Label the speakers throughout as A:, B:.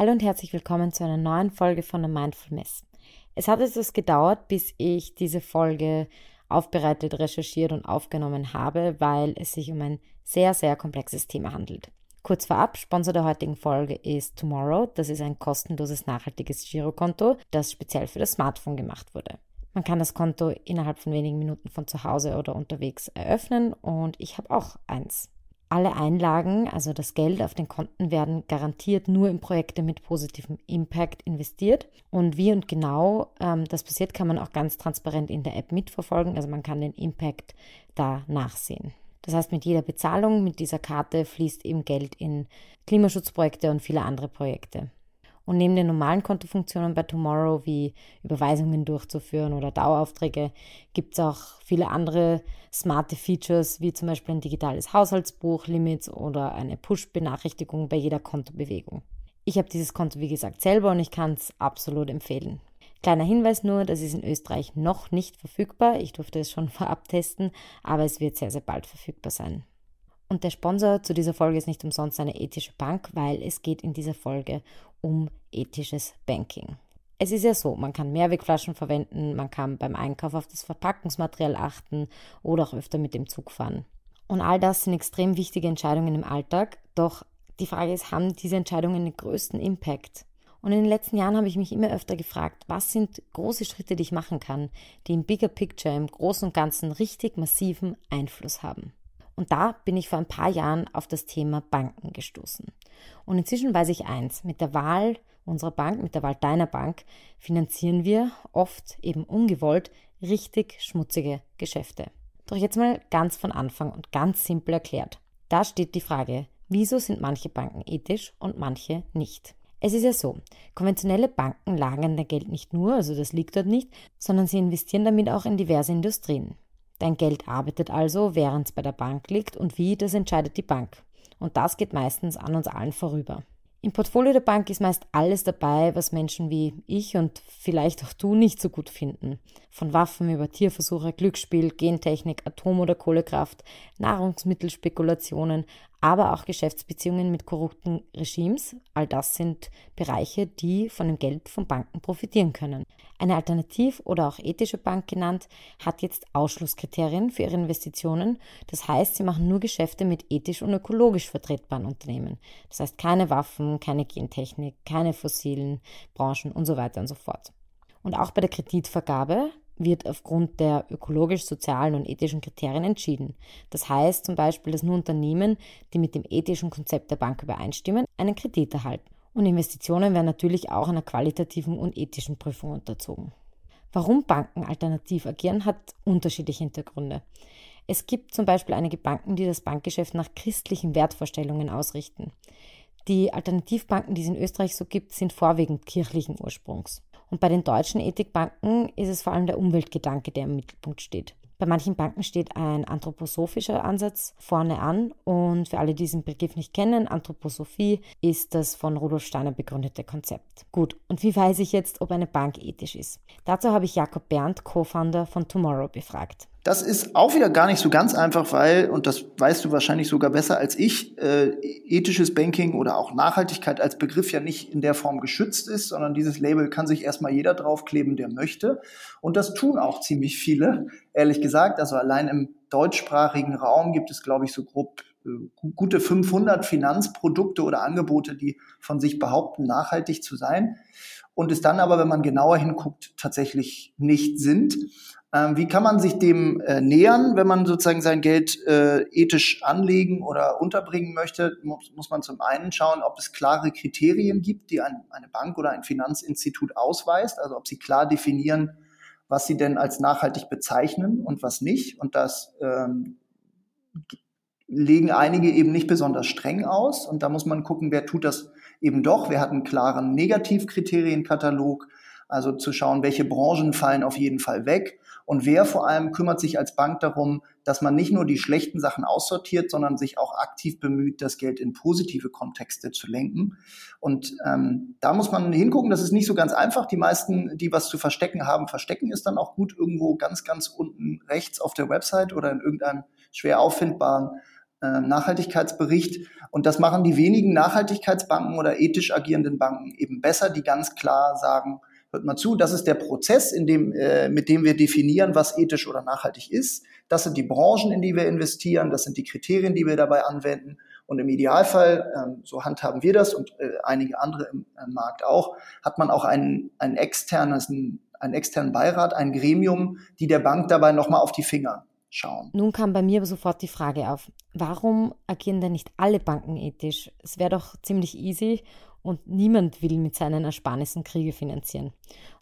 A: Hallo und herzlich willkommen zu einer neuen Folge von der Mindful Mess. Es hat etwas gedauert, bis ich diese Folge aufbereitet, recherchiert und aufgenommen habe, weil es sich um ein sehr, sehr komplexes Thema handelt. Kurz vorab, Sponsor der heutigen Folge ist Tomorrow. Das ist ein kostenloses, nachhaltiges Girokonto, das speziell für das Smartphone gemacht wurde. Man kann das Konto innerhalb von wenigen Minuten von zu Hause oder unterwegs eröffnen und ich habe auch eins. Alle Einlagen, also das Geld auf den Konten, werden garantiert nur in Projekte mit positivem Impact investiert. Und wie und genau ähm, das passiert, kann man auch ganz transparent in der App mitverfolgen. Also man kann den Impact da nachsehen. Das heißt, mit jeder Bezahlung mit dieser Karte fließt eben Geld in Klimaschutzprojekte und viele andere Projekte. Und neben den normalen Kontofunktionen bei Tomorrow wie Überweisungen durchzuführen oder Daueraufträge gibt es auch viele andere smarte Features wie zum Beispiel ein digitales Haushaltsbuch, Limits oder eine Push-Benachrichtigung bei jeder Kontobewegung. Ich habe dieses Konto wie gesagt selber und ich kann es absolut empfehlen. Kleiner Hinweis nur, das ist in Österreich noch nicht verfügbar. Ich durfte es schon vorab testen, aber es wird sehr, sehr bald verfügbar sein. Und der Sponsor zu dieser Folge ist nicht umsonst eine ethische Bank, weil es geht in dieser Folge um ethisches Banking. Es ist ja so, man kann Mehrwegflaschen verwenden, man kann beim Einkauf auf das Verpackungsmaterial achten oder auch öfter mit dem Zug fahren. Und all das sind extrem wichtige Entscheidungen im Alltag, doch die Frage ist, haben diese Entscheidungen den größten Impact? Und in den letzten Jahren habe ich mich immer öfter gefragt, was sind große Schritte, die ich machen kann, die im Bigger Picture, im Großen und Ganzen richtig massiven Einfluss haben. Und da bin ich vor ein paar Jahren auf das Thema Banken gestoßen. Und inzwischen weiß ich eins, mit der Wahl unserer Bank, mit der Wahl deiner Bank, finanzieren wir oft eben ungewollt richtig schmutzige Geschäfte. Doch jetzt mal ganz von Anfang und ganz simpel erklärt. Da steht die Frage, wieso sind manche Banken ethisch und manche nicht? Es ist ja so, konventionelle Banken lagern der Geld nicht nur, also das liegt dort nicht, sondern sie investieren damit auch in diverse Industrien. Dein Geld arbeitet also, während es bei der Bank liegt und wie, das entscheidet die Bank. Und das geht meistens an uns allen vorüber. Im Portfolio der Bank ist meist alles dabei, was Menschen wie ich und vielleicht auch du nicht so gut finden. Von Waffen über Tierversuche, Glücksspiel, Gentechnik, Atom- oder Kohlekraft, Nahrungsmittelspekulationen, aber auch Geschäftsbeziehungen mit korrupten Regimes. All das sind Bereiche, die von dem Geld von Banken profitieren können. Eine Alternativ- oder auch ethische Bank genannt, hat jetzt Ausschlusskriterien für ihre Investitionen. Das heißt, sie machen nur Geschäfte mit ethisch und ökologisch vertretbaren Unternehmen. Das heißt, keine Waffen, keine Gentechnik, keine fossilen Branchen und so weiter und so fort. Und auch bei der Kreditvergabe wird aufgrund der ökologisch, sozialen und ethischen Kriterien entschieden. Das heißt zum Beispiel, dass nur Unternehmen, die mit dem ethischen Konzept der Bank übereinstimmen, einen Kredit erhalten. Und Investitionen werden natürlich auch einer qualitativen und ethischen Prüfung unterzogen. Warum Banken alternativ agieren, hat unterschiedliche Hintergründe. Es gibt zum Beispiel einige Banken, die das Bankgeschäft nach christlichen Wertvorstellungen ausrichten. Die Alternativbanken, die es in Österreich so gibt, sind vorwiegend kirchlichen Ursprungs. Und bei den deutschen Ethikbanken ist es vor allem der Umweltgedanke, der im Mittelpunkt steht. Bei manchen Banken steht ein anthroposophischer Ansatz vorne an und für alle, die diesen Begriff nicht kennen, Anthroposophie ist das von Rudolf Steiner begründete Konzept. Gut, und wie weiß ich jetzt, ob eine Bank ethisch ist? Dazu habe ich Jakob Berndt, Co-Founder von Tomorrow, befragt.
B: Das ist auch wieder gar nicht so ganz einfach, weil, und das weißt du wahrscheinlich sogar besser als ich, äh, ethisches Banking oder auch Nachhaltigkeit als Begriff ja nicht in der Form geschützt ist, sondern dieses Label kann sich erstmal jeder draufkleben, der möchte. Und das tun auch ziemlich viele, ehrlich gesagt. Also allein im deutschsprachigen Raum gibt es, glaube ich, so grob äh, gute 500 Finanzprodukte oder Angebote, die von sich behaupten, nachhaltig zu sein und es dann aber, wenn man genauer hinguckt, tatsächlich nicht sind. Ähm, wie kann man sich dem äh, nähern, wenn man sozusagen sein Geld äh, ethisch anlegen oder unterbringen möchte? Muss, muss, man zum einen schauen, ob es klare Kriterien gibt, die ein, eine Bank oder ein Finanzinstitut ausweist, also ob sie klar definieren, was sie denn als nachhaltig bezeichnen und was nicht. Und das ähm, legen einige eben nicht besonders streng aus. Und da muss man gucken, wer tut das eben doch. Wer hat einen klaren Negativkriterienkatalog, also zu schauen, welche Branchen fallen auf jeden Fall weg und wer vor allem kümmert sich als Bank darum, dass man nicht nur die schlechten Sachen aussortiert, sondern sich auch aktiv bemüht, das Geld in positive Kontexte zu lenken. Und ähm, da muss man hingucken, das ist nicht so ganz einfach. Die meisten, die was zu verstecken haben, verstecken es dann auch gut irgendwo ganz, ganz unten rechts auf der Website oder in irgendeinem schwer auffindbaren äh, Nachhaltigkeitsbericht. Und das machen die wenigen Nachhaltigkeitsbanken oder ethisch agierenden Banken eben besser, die ganz klar sagen, hört mal zu, das ist der Prozess, in dem, äh, mit dem wir definieren, was ethisch oder nachhaltig ist. Das sind die Branchen, in die wir investieren, das sind die Kriterien, die wir dabei anwenden. Und im Idealfall, ähm, so handhaben wir das und äh, einige andere im äh, Markt auch, hat man auch einen, einen, externes, einen externen Beirat, ein Gremium, die der Bank dabei nochmal auf die Finger schauen.
A: Nun kam bei mir sofort die Frage auf, warum agieren denn nicht alle Banken ethisch? Es wäre doch ziemlich easy und niemand will mit seinen Ersparnissen Kriege finanzieren.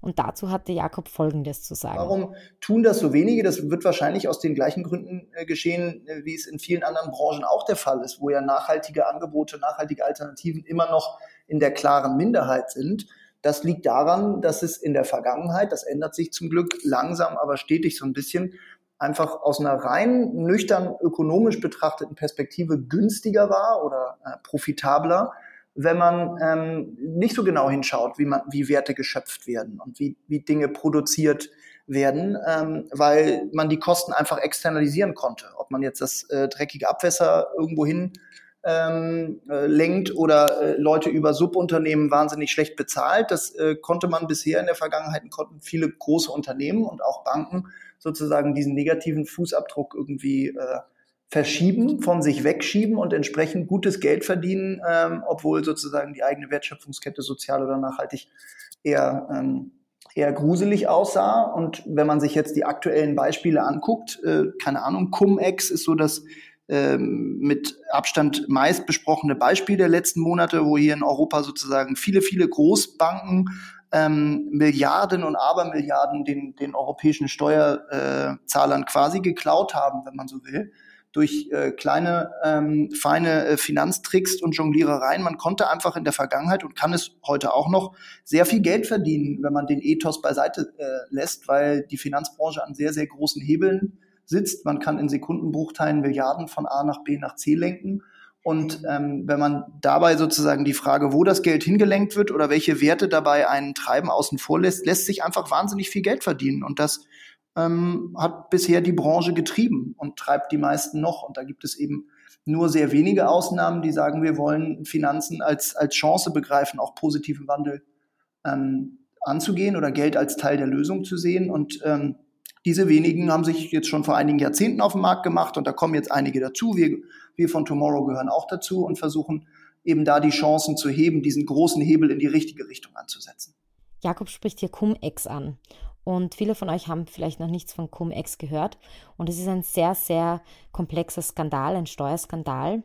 A: Und dazu hatte Jakob Folgendes zu sagen.
B: Warum tun das so wenige? Das wird wahrscheinlich aus den gleichen Gründen äh, geschehen, äh, wie es in vielen anderen Branchen auch der Fall ist, wo ja nachhaltige Angebote, nachhaltige Alternativen immer noch in der klaren Minderheit sind. Das liegt daran, dass es in der Vergangenheit, das ändert sich zum Glück langsam, aber stetig so ein bisschen, einfach aus einer rein nüchtern ökonomisch betrachteten Perspektive günstiger war oder äh, profitabler, wenn man ähm, nicht so genau hinschaut, wie, man, wie Werte geschöpft werden und wie, wie Dinge produziert werden, ähm, weil man die Kosten einfach externalisieren konnte. Ob man jetzt das äh, dreckige Abwässer irgendwo hin ähm, äh, lenkt oder äh, Leute über Subunternehmen wahnsinnig schlecht bezahlt. Das äh, konnte man bisher in der Vergangenheit, konnten viele große Unternehmen und auch Banken sozusagen diesen negativen Fußabdruck irgendwie äh, verschieben, von sich wegschieben und entsprechend gutes Geld verdienen, ähm, obwohl sozusagen die eigene Wertschöpfungskette sozial oder nachhaltig eher, ähm, eher gruselig aussah. Und wenn man sich jetzt die aktuellen Beispiele anguckt, äh, keine Ahnung, Cum-Ex ist so das ähm, mit Abstand meist besprochene Beispiel der letzten Monate, wo hier in Europa sozusagen viele, viele Großbanken ähm, Milliarden und Abermilliarden den, den europäischen Steuerzahlern quasi geklaut haben, wenn man so will durch äh, kleine, ähm, feine äh, Finanztricks und Jonglierereien. Man konnte einfach in der Vergangenheit und kann es heute auch noch sehr viel Geld verdienen, wenn man den Ethos beiseite äh, lässt, weil die Finanzbranche an sehr, sehr großen Hebeln sitzt. Man kann in Sekundenbruchteilen Milliarden von A nach B nach C lenken. Und ähm, wenn man dabei sozusagen die Frage, wo das Geld hingelenkt wird oder welche Werte dabei einen Treiben außen vor lässt, lässt sich einfach wahnsinnig viel Geld verdienen. Und das ähm, hat bisher die Branche getrieben und treibt die meisten noch. Und da gibt es eben nur sehr wenige Ausnahmen, die sagen, wir wollen Finanzen als, als Chance begreifen, auch positiven Wandel ähm, anzugehen oder Geld als Teil der Lösung zu sehen. Und ähm, diese wenigen haben sich jetzt schon vor einigen Jahrzehnten auf den Markt gemacht und da kommen jetzt einige dazu. Wir, wir von Tomorrow gehören auch dazu und versuchen eben da die Chancen zu heben, diesen großen Hebel in die richtige Richtung anzusetzen.
A: Jakob spricht hier Cum-Ex an. Und viele von euch haben vielleicht noch nichts von Cum-Ex gehört. Und es ist ein sehr, sehr komplexer Skandal, ein Steuerskandal,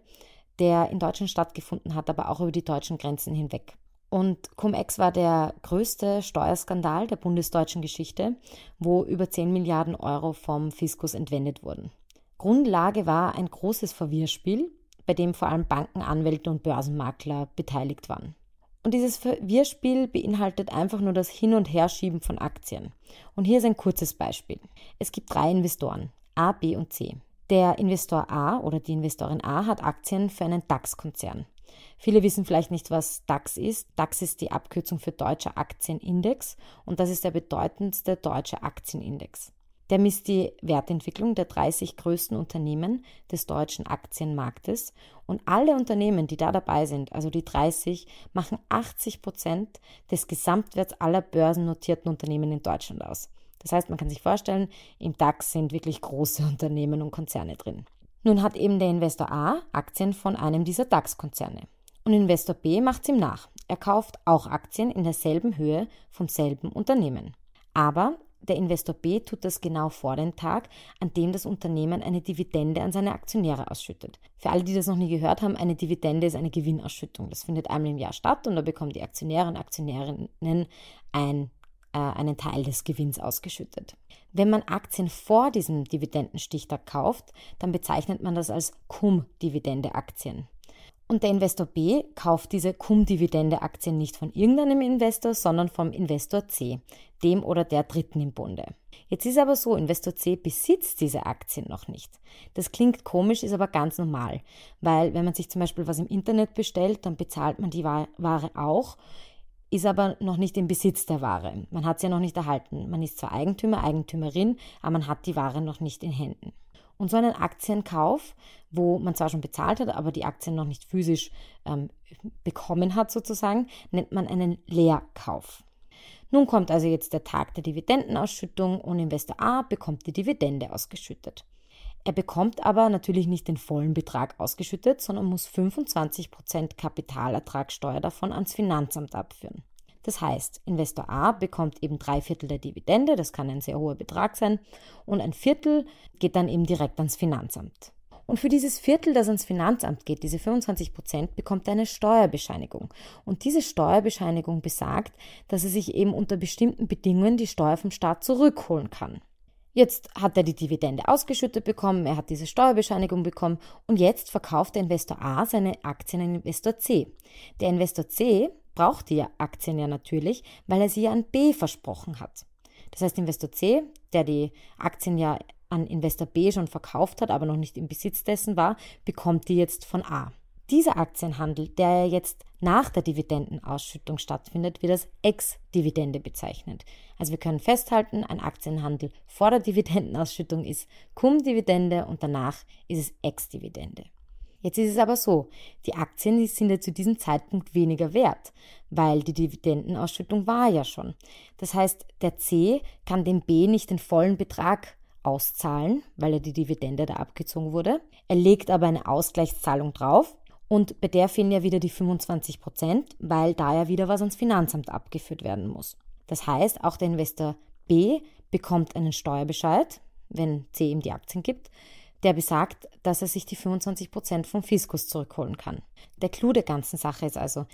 A: der in Deutschland stattgefunden hat, aber auch über die deutschen Grenzen hinweg. Und Cum-Ex war der größte Steuerskandal der bundesdeutschen Geschichte, wo über 10 Milliarden Euro vom Fiskus entwendet wurden. Grundlage war ein großes Verwirrspiel, bei dem vor allem Banken, Anwälte und Börsenmakler beteiligt waren. Und dieses Verwirrspiel beinhaltet einfach nur das Hin- und Herschieben von Aktien. Und hier ist ein kurzes Beispiel. Es gibt drei Investoren, A, B und C. Der Investor A oder die Investorin A hat Aktien für einen DAX-Konzern. Viele wissen vielleicht nicht, was DAX ist. DAX ist die Abkürzung für Deutscher Aktienindex und das ist der bedeutendste deutsche Aktienindex. Der misst die Wertentwicklung der 30 größten Unternehmen des deutschen Aktienmarktes und alle Unternehmen, die da dabei sind, also die 30, machen 80 Prozent des Gesamtwerts aller börsennotierten Unternehmen in Deutschland aus. Das heißt, man kann sich vorstellen, im DAX sind wirklich große Unternehmen und Konzerne drin. Nun hat eben der Investor A Aktien von einem dieser DAX-Konzerne. Und Investor B macht es ihm nach. Er kauft auch Aktien in derselben Höhe vom selben Unternehmen. Aber der Investor B tut das genau vor dem Tag, an dem das Unternehmen eine Dividende an seine Aktionäre ausschüttet. Für alle, die das noch nie gehört haben, eine Dividende ist eine Gewinnausschüttung. Das findet einmal im Jahr statt und da bekommen die Aktionäre und Aktionärinnen ein, äh, einen Teil des Gewinns ausgeschüttet. Wenn man Aktien vor diesem Dividendenstichtag kauft, dann bezeichnet man das als Cum-Dividende-Aktien. Und der Investor B kauft diese Cum-Dividende-Aktien nicht von irgendeinem Investor, sondern vom Investor C, dem oder der Dritten im Bunde. Jetzt ist aber so, Investor C besitzt diese Aktien noch nicht. Das klingt komisch, ist aber ganz normal, weil wenn man sich zum Beispiel was im Internet bestellt, dann bezahlt man die Ware auch, ist aber noch nicht im Besitz der Ware. Man hat sie ja noch nicht erhalten. Man ist zwar Eigentümer, Eigentümerin, aber man hat die Ware noch nicht in Händen. Und so einen Aktienkauf, wo man zwar schon bezahlt hat, aber die Aktien noch nicht physisch ähm, bekommen hat, sozusagen, nennt man einen Leerkauf. Nun kommt also jetzt der Tag der Dividendenausschüttung und Investor A bekommt die Dividende ausgeschüttet. Er bekommt aber natürlich nicht den vollen Betrag ausgeschüttet, sondern muss 25% Kapitalertragssteuer davon ans Finanzamt abführen. Das heißt, Investor A bekommt eben drei Viertel der Dividende, das kann ein sehr hoher Betrag sein, und ein Viertel geht dann eben direkt ans Finanzamt. Und für dieses Viertel, das ans Finanzamt geht, diese 25 Prozent, bekommt er eine Steuerbescheinigung. Und diese Steuerbescheinigung besagt, dass er sich eben unter bestimmten Bedingungen die Steuer vom Staat zurückholen kann. Jetzt hat er die Dividende ausgeschüttet bekommen, er hat diese Steuerbescheinigung bekommen und jetzt verkauft der Investor A seine Aktien an Investor C. Der Investor C braucht die Aktien ja natürlich, weil er sie an B versprochen hat. Das heißt, Investor C, der die Aktien ja an Investor B schon verkauft hat, aber noch nicht im Besitz dessen war, bekommt die jetzt von A. Dieser Aktienhandel, der jetzt nach der Dividendenausschüttung stattfindet, wird als Ex-Dividende bezeichnet. Also wir können festhalten, ein Aktienhandel vor der Dividendenausschüttung ist Cum-Dividende und danach ist es Ex-Dividende. Jetzt ist es aber so, die Aktien die sind ja zu diesem Zeitpunkt weniger wert, weil die Dividendenausschüttung war ja schon. Das heißt, der C kann dem B nicht den vollen Betrag auszahlen, weil ja die Dividende da abgezogen wurde. Er legt aber eine Ausgleichszahlung drauf und bei der fehlen ja wieder die 25 Prozent, weil da ja wieder was ans Finanzamt abgeführt werden muss. Das heißt, auch der Investor B bekommt einen Steuerbescheid, wenn C ihm die Aktien gibt, der besagt, dass er sich die 25 Prozent vom Fiskus zurückholen kann. Der Clou der ganzen Sache ist also,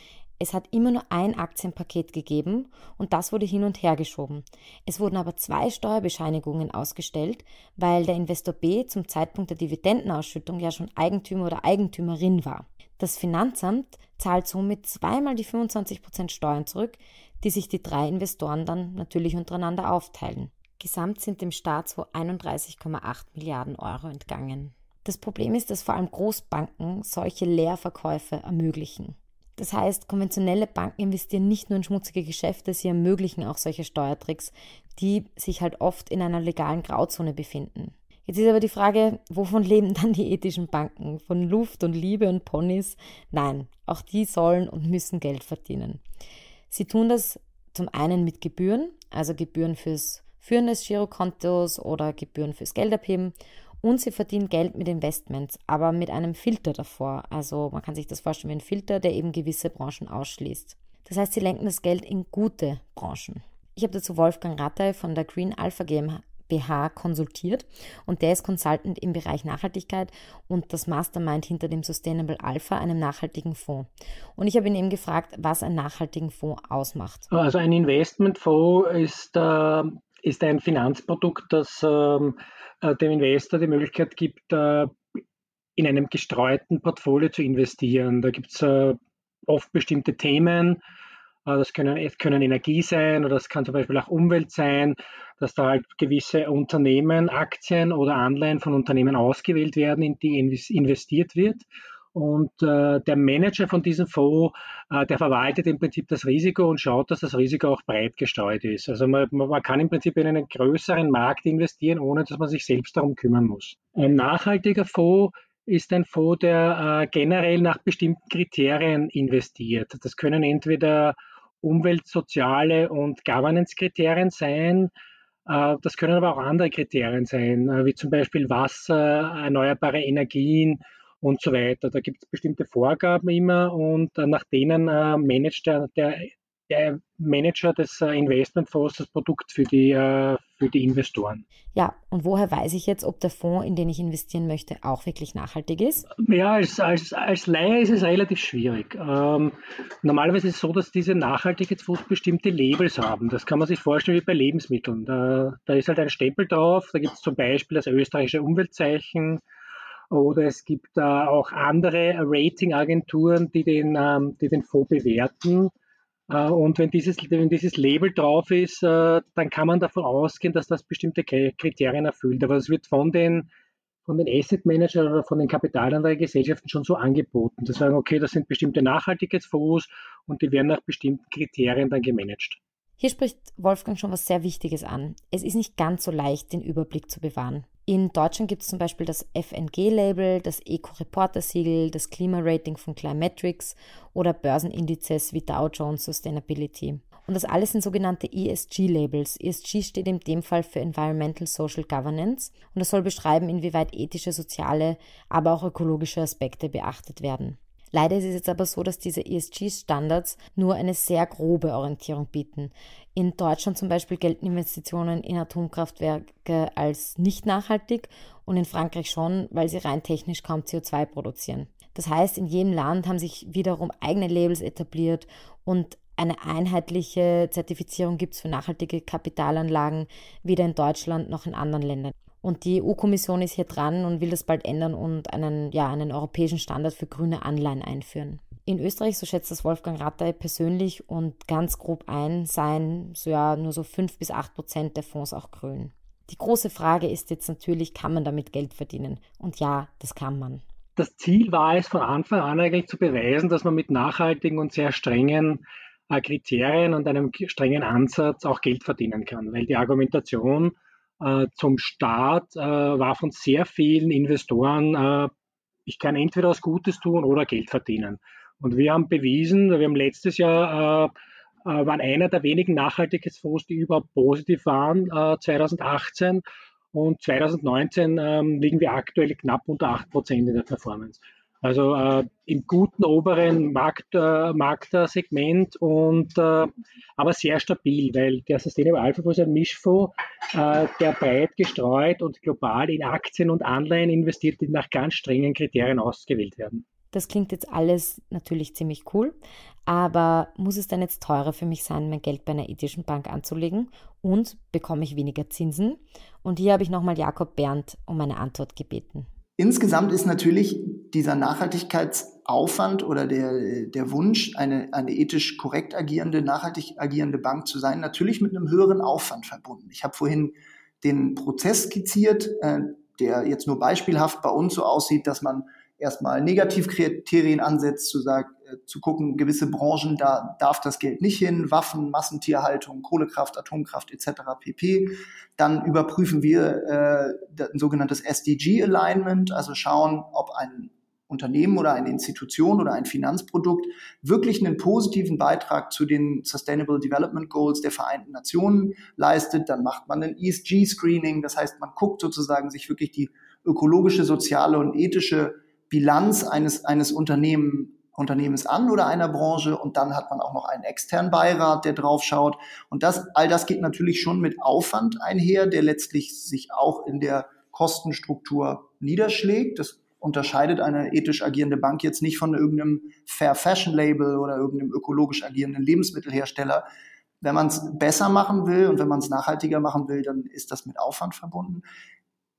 A: es hat immer nur ein Aktienpaket gegeben und das wurde hin und her geschoben. Es wurden aber zwei Steuerbescheinigungen ausgestellt, weil der Investor B zum Zeitpunkt der Dividendenausschüttung ja schon Eigentümer oder Eigentümerin war. Das Finanzamt zahlt somit zweimal die 25% Steuern zurück, die sich die drei Investoren dann natürlich untereinander aufteilen. Gesamt sind dem Staat so 31,8 Milliarden Euro entgangen. Das Problem ist, dass vor allem Großbanken solche Leerverkäufe ermöglichen. Das heißt, konventionelle Banken investieren nicht nur in schmutzige Geschäfte, sie ermöglichen auch solche Steuertricks, die sich halt oft in einer legalen Grauzone befinden. Jetzt ist aber die Frage, wovon leben dann die ethischen Banken? Von Luft und Liebe und Ponys? Nein, auch die sollen und müssen Geld verdienen. Sie tun das zum einen mit Gebühren, also Gebühren fürs Führen des Girokontos oder Gebühren fürs Geldabheben und sie verdienen Geld mit Investments, aber mit einem Filter davor. Also man kann sich das vorstellen wie ein Filter, der eben gewisse Branchen ausschließt. Das heißt, sie lenken das Geld in gute Branchen. Ich habe dazu Wolfgang Rattay von der Green Alpha GmbH konsultiert und der ist Consultant im Bereich Nachhaltigkeit und das Mastermind hinter dem Sustainable Alpha, einem nachhaltigen Fonds. Und ich habe ihn eben gefragt, was einen nachhaltigen Fonds ausmacht.
C: Also ein Investmentfonds ist äh, ist ein Finanzprodukt, das ähm, äh, dem Investor die Möglichkeit gibt, äh, in einem gestreuten Portfolio zu investieren. Da gibt es äh, oft bestimmte Themen. Das können, können Energie sein oder das kann zum Beispiel auch Umwelt sein, dass da halt gewisse Unternehmen, Aktien oder Anleihen von Unternehmen ausgewählt werden, in die investiert wird. Und äh, der Manager von diesem Fonds, äh, der verwaltet im Prinzip das Risiko und schaut, dass das Risiko auch breit gestreut ist. Also man, man kann im Prinzip in einen größeren Markt investieren, ohne dass man sich selbst darum kümmern muss. Ein nachhaltiger Fonds ist ein Fonds, der äh, generell nach bestimmten Kriterien investiert. Das können entweder Umwelt-, Soziale und Governance-Kriterien sein. Äh, das können aber auch andere Kriterien sein, äh, wie zum Beispiel Wasser, erneuerbare Energien, und so weiter. Da gibt es bestimmte Vorgaben immer und äh, nach denen äh, managt der, der, der Manager des äh, Investmentfonds das Produkt für die, für die Investoren.
A: Ja, und woher weiß ich jetzt, ob der Fonds, in den ich investieren möchte, auch wirklich nachhaltig ist?
C: Ja, als, als, als Laie ist es relativ schwierig. Ähm, normalerweise ist es so, dass diese Nachhaltigkeitsfonds bestimmte Labels haben. Das kann man sich vorstellen wie bei Lebensmitteln. Da, da ist halt ein Stempel drauf, da gibt es zum Beispiel das österreichische Umweltzeichen, oder es gibt äh, auch andere Ratingagenturen, die den, ähm, die den Fonds bewerten. Äh, und wenn dieses, wenn dieses Label drauf ist, äh, dann kann man davon ausgehen, dass das bestimmte Kriterien erfüllt. Aber es wird von den, von den Asset Managern oder von den Kapitalanlagegesellschaften schon so angeboten. Das sagen, okay, das sind bestimmte Nachhaltigkeitsfonds und die werden nach bestimmten Kriterien dann gemanagt.
A: Hier spricht Wolfgang schon was sehr Wichtiges an. Es ist nicht ganz so leicht, den Überblick zu bewahren. In Deutschland gibt es zum Beispiel das FNG-Label, das Eco-Reporter-Siegel, das Klima-Rating von Climetrics oder Börsenindizes wie Dow Jones Sustainability. Und das alles sind sogenannte ESG-Labels. ESG steht in dem Fall für Environmental Social Governance und das soll beschreiben, inwieweit ethische, soziale, aber auch ökologische Aspekte beachtet werden. Leider ist es jetzt aber so, dass diese ESG-Standards nur eine sehr grobe Orientierung bieten. In Deutschland zum Beispiel gelten Investitionen in Atomkraftwerke als nicht nachhaltig und in Frankreich schon, weil sie rein technisch kaum CO2 produzieren. Das heißt, in jedem Land haben sich wiederum eigene Labels etabliert und eine einheitliche Zertifizierung gibt es für nachhaltige Kapitalanlagen weder in Deutschland noch in anderen Ländern. Und die EU-Kommission ist hier dran und will das bald ändern und einen, ja, einen europäischen Standard für grüne Anleihen einführen. In Österreich, so schätzt das Wolfgang Rattay persönlich und ganz grob ein, seien so ja nur so 5 bis 8 Prozent der Fonds auch grün. Die große Frage ist jetzt natürlich, kann man damit Geld verdienen? Und ja, das kann man.
C: Das Ziel war es von Anfang an eigentlich zu beweisen, dass man mit nachhaltigen und sehr strengen äh, Kriterien und einem strengen Ansatz auch Geld verdienen kann, weil die Argumentation zum Start äh, war von sehr vielen Investoren, äh, ich kann entweder was Gutes tun oder Geld verdienen. Und wir haben bewiesen, wir haben letztes Jahr äh, äh, waren einer der wenigen Nachhaltigkeitsfonds, die überhaupt positiv waren, 2018. Und 2019 ähm, liegen wir aktuell knapp unter 8% in der Performance. Also äh, im guten oberen Markt, äh, Marktsegment und äh, aber sehr stabil, weil der Sustainable Alpha Fonds ist ein Mischfonds, äh, der breit gestreut und global in Aktien und Anleihen investiert, die nach ganz strengen Kriterien ausgewählt werden.
A: Das klingt jetzt alles natürlich ziemlich cool, aber muss es dann jetzt teurer für mich sein, mein Geld bei einer ethischen Bank anzulegen und bekomme ich weniger Zinsen? Und hier habe ich nochmal Jakob Berndt um eine Antwort gebeten.
B: Insgesamt ist natürlich dieser Nachhaltigkeitsaufwand oder der, der Wunsch, eine, eine ethisch korrekt agierende, nachhaltig agierende Bank zu sein, natürlich mit einem höheren Aufwand verbunden. Ich habe vorhin den Prozess skizziert, äh, der jetzt nur beispielhaft bei uns so aussieht, dass man erstmal Negativkriterien ansetzt, zu sagen, äh, zu gucken, gewisse Branchen, da darf das Geld nicht hin, Waffen, Massentierhaltung, Kohlekraft, Atomkraft etc. pp. Dann überprüfen wir äh, ein sogenanntes SDG-Alignment, also schauen, ob ein Unternehmen oder eine Institution oder ein Finanzprodukt wirklich einen positiven Beitrag zu den Sustainable Development Goals der Vereinten Nationen leistet. Dann macht man ein ESG-Screening, das heißt, man guckt sozusagen sich wirklich die ökologische, soziale und ethische Bilanz eines, eines Unternehmen, Unternehmens an oder einer Branche und dann hat man auch noch einen externen Beirat, der drauf schaut. Und das, all das geht natürlich schon mit Aufwand einher, der letztlich sich auch in der Kostenstruktur niederschlägt. Das unterscheidet eine ethisch agierende Bank jetzt nicht von irgendeinem Fair Fashion Label oder irgendeinem ökologisch agierenden Lebensmittelhersteller. Wenn man es besser machen will und wenn man es nachhaltiger machen will, dann ist das mit Aufwand verbunden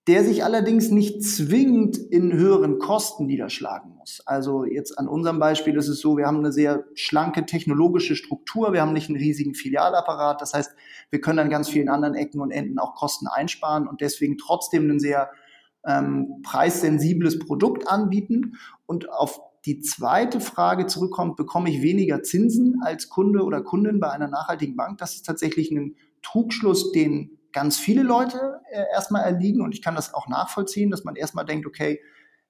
B: der sich allerdings nicht zwingend in höheren Kosten niederschlagen muss. Also jetzt an unserem Beispiel ist es so, wir haben eine sehr schlanke technologische Struktur, wir haben nicht einen riesigen Filialapparat, das heißt, wir können an ganz vielen anderen Ecken und Enden auch Kosten einsparen und deswegen trotzdem ein sehr ähm, preissensibles Produkt anbieten. Und auf die zweite Frage zurückkommt, bekomme ich weniger Zinsen als Kunde oder Kundin bei einer nachhaltigen Bank? Das ist tatsächlich ein Trugschluss, den ganz viele Leute äh, erstmal erliegen und ich kann das auch nachvollziehen, dass man erstmal denkt, okay,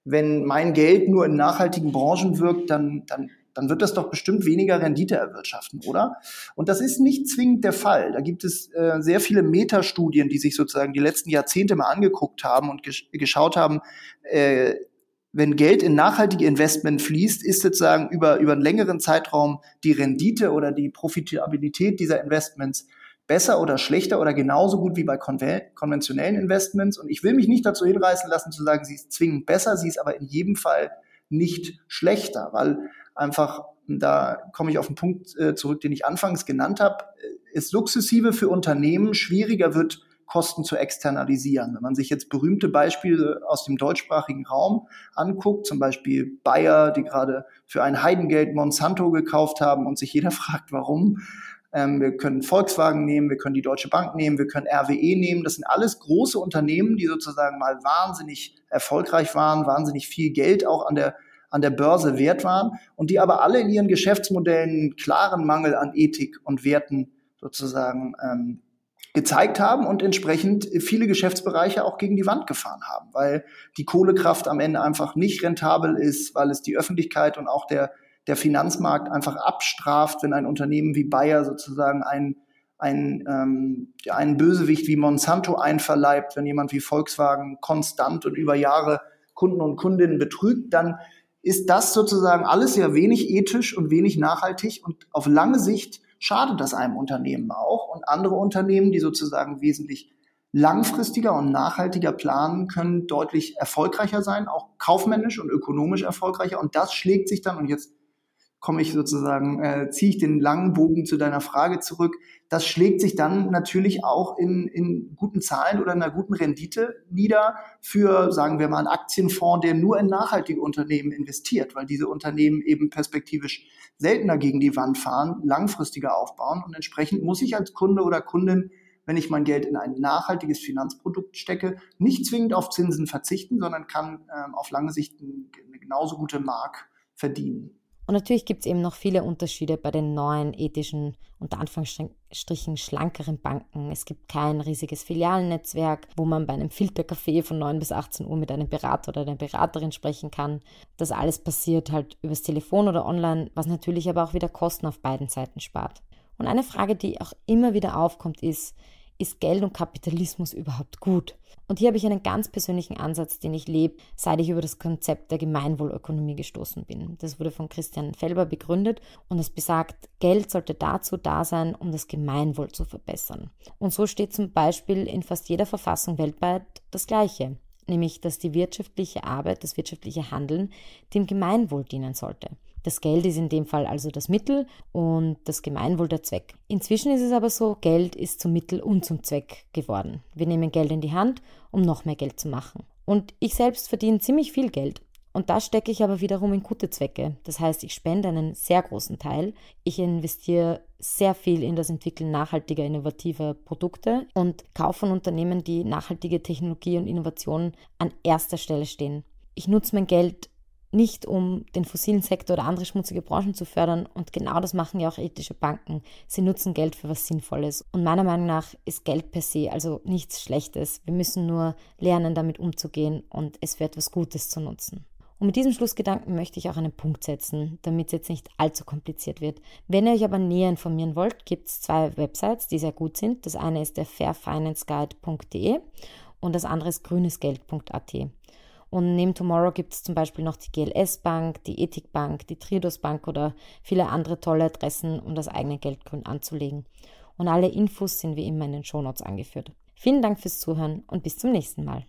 B: wenn mein Geld nur in nachhaltigen Branchen wirkt, dann, dann, dann wird das doch bestimmt weniger Rendite erwirtschaften, oder? Und das ist nicht zwingend der Fall. Da gibt es äh, sehr viele Metastudien, die sich sozusagen die letzten Jahrzehnte mal angeguckt haben und gesch geschaut haben, äh, wenn Geld in nachhaltige Investment fließt, ist sozusagen über, über einen längeren Zeitraum die Rendite oder die Profitabilität dieser Investments besser oder schlechter oder genauso gut wie bei konventionellen Investments. Und ich will mich nicht dazu hinreißen lassen zu sagen, sie ist zwingend besser, sie ist aber in jedem Fall nicht schlechter, weil einfach, da komme ich auf den Punkt äh, zurück, den ich anfangs genannt habe, es sukzessive für Unternehmen schwieriger wird, Kosten zu externalisieren. Wenn man sich jetzt berühmte Beispiele aus dem deutschsprachigen Raum anguckt, zum Beispiel Bayer, die gerade für ein Heidengeld Monsanto gekauft haben und sich jeder fragt, warum, ähm, wir können Volkswagen nehmen, wir können die Deutsche Bank nehmen, wir können RWE nehmen. Das sind alles große Unternehmen, die sozusagen mal wahnsinnig erfolgreich waren, wahnsinnig viel Geld auch an der an der Börse wert waren und die aber alle in ihren Geschäftsmodellen einen klaren Mangel an Ethik und Werten sozusagen ähm, gezeigt haben und entsprechend viele Geschäftsbereiche auch gegen die Wand gefahren haben, weil die Kohlekraft am Ende einfach nicht rentabel ist, weil es die Öffentlichkeit und auch der, der Finanzmarkt einfach abstraft, wenn ein Unternehmen wie Bayer sozusagen ein ein, ähm, einen Bösewicht wie Monsanto einverleibt, wenn jemand wie Volkswagen konstant und über Jahre Kunden und Kundinnen betrügt, dann ist das sozusagen alles ja wenig ethisch und wenig nachhaltig und auf lange Sicht schadet das einem Unternehmen auch. Und andere Unternehmen, die sozusagen wesentlich langfristiger und nachhaltiger planen, können deutlich erfolgreicher sein, auch kaufmännisch und ökonomisch erfolgreicher. Und das schlägt sich dann, und jetzt komme ich sozusagen, äh, ziehe ich den langen Bogen zu deiner Frage zurück. Das schlägt sich dann natürlich auch in, in guten Zahlen oder einer guten Rendite nieder für, sagen wir mal, einen Aktienfonds, der nur in nachhaltige Unternehmen investiert, weil diese Unternehmen eben perspektivisch seltener gegen die Wand fahren, langfristiger aufbauen. Und entsprechend muss ich als Kunde oder Kundin wenn ich mein Geld in ein nachhaltiges Finanzprodukt stecke, nicht zwingend auf Zinsen verzichten, sondern kann ähm, auf lange Sicht eine genauso gute Mark verdienen.
A: Und natürlich gibt es eben noch viele Unterschiede bei den neuen ethischen, unter Anführungsstrichen schlankeren Banken. Es gibt kein riesiges Filialnetzwerk, wo man bei einem Filtercafé von 9 bis 18 Uhr mit einem Berater oder einer Beraterin sprechen kann. Das alles passiert halt übers Telefon oder online, was natürlich aber auch wieder Kosten auf beiden Seiten spart. Und eine Frage, die auch immer wieder aufkommt, ist, ist Geld und Kapitalismus überhaupt gut? Und hier habe ich einen ganz persönlichen Ansatz, den ich lebe, seit ich über das Konzept der Gemeinwohlökonomie gestoßen bin. Das wurde von Christian Felber begründet und es besagt, Geld sollte dazu da sein, um das Gemeinwohl zu verbessern. Und so steht zum Beispiel in fast jeder Verfassung weltweit das Gleiche, nämlich dass die wirtschaftliche Arbeit, das wirtschaftliche Handeln dem Gemeinwohl dienen sollte. Das Geld ist in dem Fall also das Mittel und das Gemeinwohl der Zweck. Inzwischen ist es aber so, Geld ist zum Mittel und zum Zweck geworden. Wir nehmen Geld in die Hand, um noch mehr Geld zu machen. Und ich selbst verdiene ziemlich viel Geld. Und das stecke ich aber wiederum in gute Zwecke. Das heißt, ich spende einen sehr großen Teil. Ich investiere sehr viel in das Entwickeln nachhaltiger, innovativer Produkte und kaufe von Unternehmen, die nachhaltige Technologie und Innovationen an erster Stelle stehen. Ich nutze mein Geld nicht um den fossilen Sektor oder andere schmutzige Branchen zu fördern. Und genau das machen ja auch ethische Banken. Sie nutzen Geld für was Sinnvolles. Und meiner Meinung nach ist Geld per se also nichts Schlechtes. Wir müssen nur lernen, damit umzugehen und es für etwas Gutes zu nutzen. Und mit diesem Schlussgedanken möchte ich auch einen Punkt setzen, damit es jetzt nicht allzu kompliziert wird. Wenn ihr euch aber näher informieren wollt, gibt es zwei Websites, die sehr gut sind. Das eine ist der fairfinanceguide.de und das andere ist grünesgeld.at. Und neben Tomorrow gibt es zum Beispiel noch die GLS Bank, die Ethik Bank, die Triodos Bank oder viele andere tolle Adressen, um das eigene Geld grün anzulegen. Und alle Infos sind wie immer in den Shownotes angeführt. Vielen Dank fürs Zuhören und bis zum nächsten Mal.